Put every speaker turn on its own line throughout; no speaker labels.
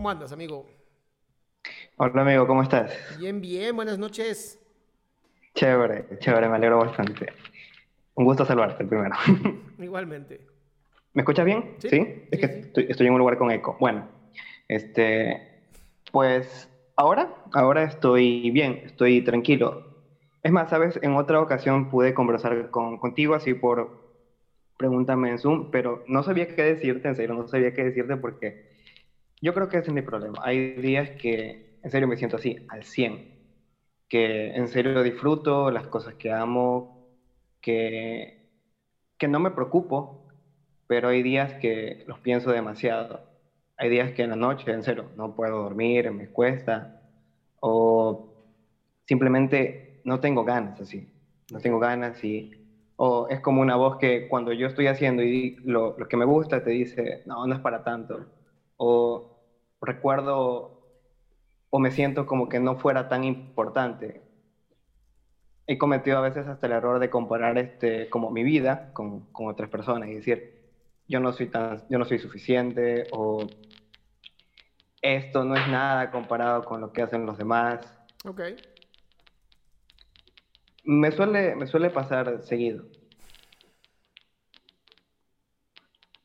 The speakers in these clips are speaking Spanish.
¿Cómo andas, amigo?
Hola amigo, ¿cómo estás?
Bien, bien, buenas noches.
Chévere, chévere, me alegro bastante. Un gusto saludarte primero.
Igualmente.
¿Me escuchas bien?
Sí,
Es
sí,
que
sí.
estoy, estoy en un lugar con eco. Bueno, este, pues ahora, ahora estoy bien, estoy tranquilo. Es más, sabes, en otra ocasión pude conversar con, contigo así por pregúntame en Zoom, pero no sabía qué decirte, en serio, no sabía qué decirte porque yo creo que ese es mi problema. Hay días que en serio me siento así, al 100, que en serio disfruto las cosas que amo, que, que no me preocupo, pero hay días que los pienso demasiado. Hay días que en la noche, en serio, no puedo dormir, me cuesta, o simplemente no tengo ganas así, no tengo ganas y... O es como una voz que cuando yo estoy haciendo y lo, lo que me gusta te dice, no, no es para tanto. O recuerdo o me siento como que no fuera tan importante. He cometido a veces hasta el error de comparar este, como mi vida con, con otras personas y decir, yo no soy tan, yo no soy suficiente o esto no es nada comparado con lo que hacen los demás.
Ok.
Me suele, me suele pasar seguido.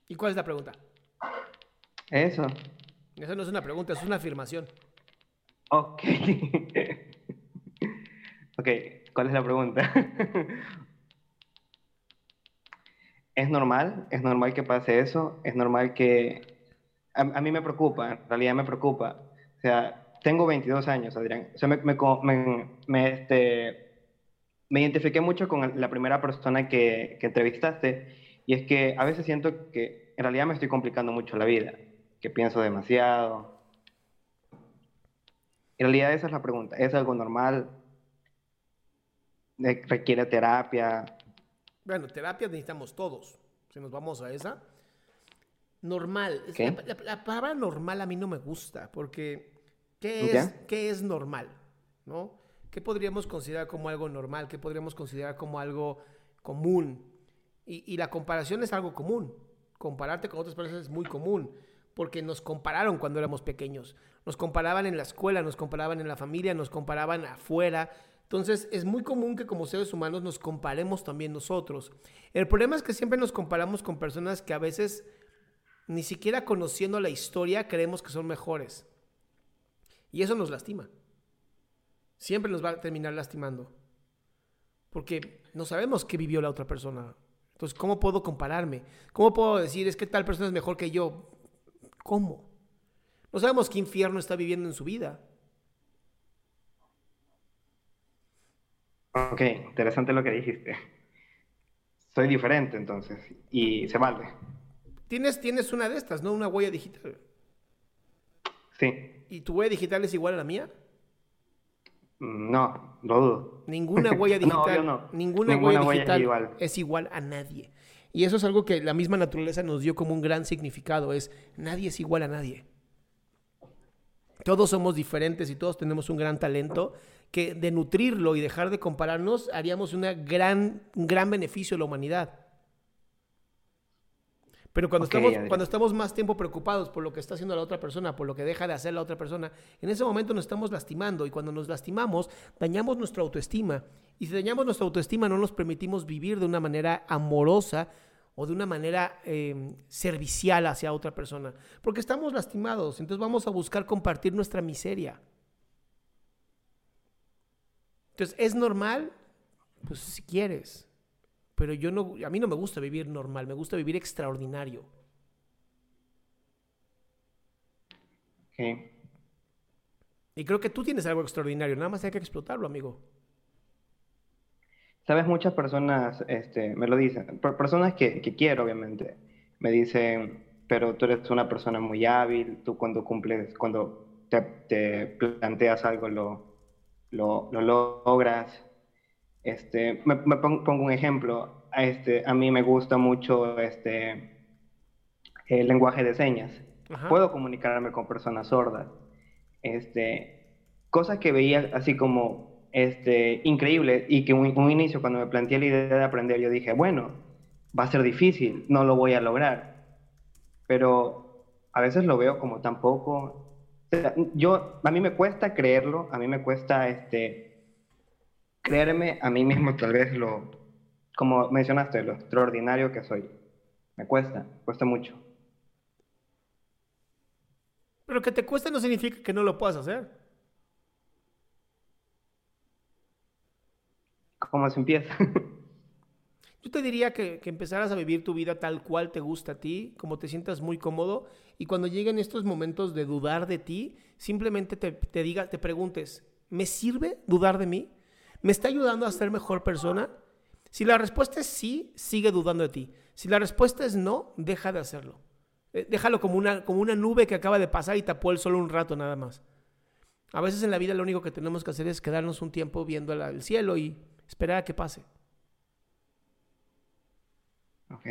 ¿Y cuál es la pregunta?
Eso.
Esa no es una pregunta, es una afirmación.
Ok. ok, ¿cuál es la pregunta? ¿Es normal? ¿Es normal que pase eso? ¿Es normal que... A, a mí me preocupa, en realidad me preocupa. O sea, tengo 22 años, Adrián. O sea, me, me, me- me, este, identifiqué mucho con la primera persona que, que entrevistaste y es que a veces siento que en realidad me estoy complicando mucho la vida, que pienso demasiado. En realidad esa es la pregunta. ¿Es algo normal? ¿De- ¿Requiere terapia?
Bueno, terapia necesitamos todos. Si nos vamos a esa. Normal.
¿Qué?
La, la- la palabra normal a mí no me gusta, porque ¿qué es. ¿qué es normal? ¿No? ¿Qué podríamos considerar como algo normal? ¿Qué podríamos considerar como algo común? Y, y la comparación es algo común. Compararte con otras personas es muy común, porque nos compararon cuando éramos pequeños. Nos comparaban en la escuela, nos comparaban en la familia, nos comparaban afuera. Entonces es muy común que como seres humanos nos comparemos también nosotros. El problema es que siempre nos comparamos con personas que a veces ni siquiera conociendo la historia creemos que son mejores. Y eso nos lastima. Siempre nos va a terminar lastimando. Porque no sabemos qué vivió la otra persona. Entonces, ¿cómo puedo compararme? ¿Cómo puedo decir, es que tal persona es mejor que yo? ¿Cómo? No sabemos qué infierno está viviendo en su vida.
Ok, interesante lo que dijiste. Soy diferente entonces y se vale.
Tienes, tienes una de estas, ¿no? Una huella digital.
Sí,
¿Y tu huella digital es igual a la mía?
no, lo dudo.
Ninguna huella digital,
no.
ninguna,
Ninguna
huella
huella es
digital
igual.
es igual a nadie. Y eso es algo que la misma naturaleza nos dio como un gran significado, es nadie es igual a nadie. Todos somos diferentes y todos tenemos un gran talento que de nutrirlo y dejar de compararnos haríamos una gran, un gran beneficio a la humanidad. Pero cuando, estamos, cuando estamos más tiempo preocupados por lo que está haciendo la otra persona, por lo que deja de hacer la otra persona, en ese momento nos estamos lastimando y cuando nos lastimamos dañamos nuestra autoestima. Y si dañamos nuestra autoestima no nos permitimos vivir de una manera amorosa o de una manera em, servicial hacia otra persona. Porque estamos lastimados, entonces vamos a buscar compartir nuestra miseria. Entonces, ¿es normal? Pues si quieres. Pero yo no, a mí no me gusta vivir normal, me gusta vivir extraordinario. Y creo que tú tienes algo extraordinario, nada más hay que explotarlo, amigo.
Sabes, muchas personas este, me lo dicen, personas que, que, quiero, obviamente, me dicen, pero tú eres una persona muy hábil, tú cuando cumples, cuando te, te planteas algo lo, lo, lo logras, este, me, pongo, un ejemplo. Este, a mí me gusta mucho este, el lenguaje de señas. Puedo comunicarme con personas sordas. Este, cosas que veía así como este, increíble y que un, un inicio cuando me planteé la idea de aprender yo dije, bueno, va a ser difícil, no lo voy a lograr. Pero a veces lo veo como tampoco... yo, a mí me cuesta creerlo, a mí me cuesta este, creerme a mí mismo tal vez lo, como mencionaste, lo extraordinario que soy. Me cuesta, cuesta mucho.
Pero que te cueste no significa que no lo puedas hacer.
¿Cómo se empieza?
Yo te diría que, que, empezaras a vivir tu vida tal cual te gusta a ti, como te sientas muy cómodo, y cuando lleguen estos momentos de dudar de ti, simplemente te, te digas, te preguntes, ¿me sirve dudar de mí? ¿Me está ayudando a ser mejor persona? Si la respuesta es sí, sigue dudando de ti. Si la respuesta es no, deja de hacerlo. Eh, déjalo como una, como una nube que acaba de pasar y tapó el sol un rato nada más. A veces en la vida lo único que tenemos que hacer es quedarnos un tiempo viendo el cielo y esperar a que pase.
Ok.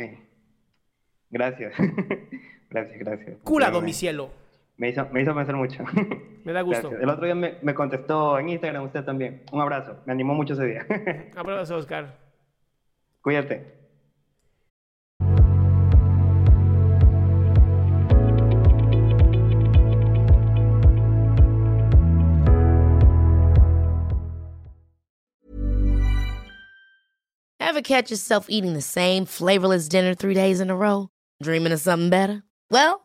Gracias. gracias, gracias.
Curado, mi cielo.
Me hizo, me hizo pensar mucho.
Me da gusto.
El otro día me, me, contestó en Instagram usted también. Un abrazo. Me animó mucho ese día.
abrazo, Oscar.
Cuídate.
Ever catch yourself eating the same flavorless dinner three days in a row? Dreaming of something better? Well,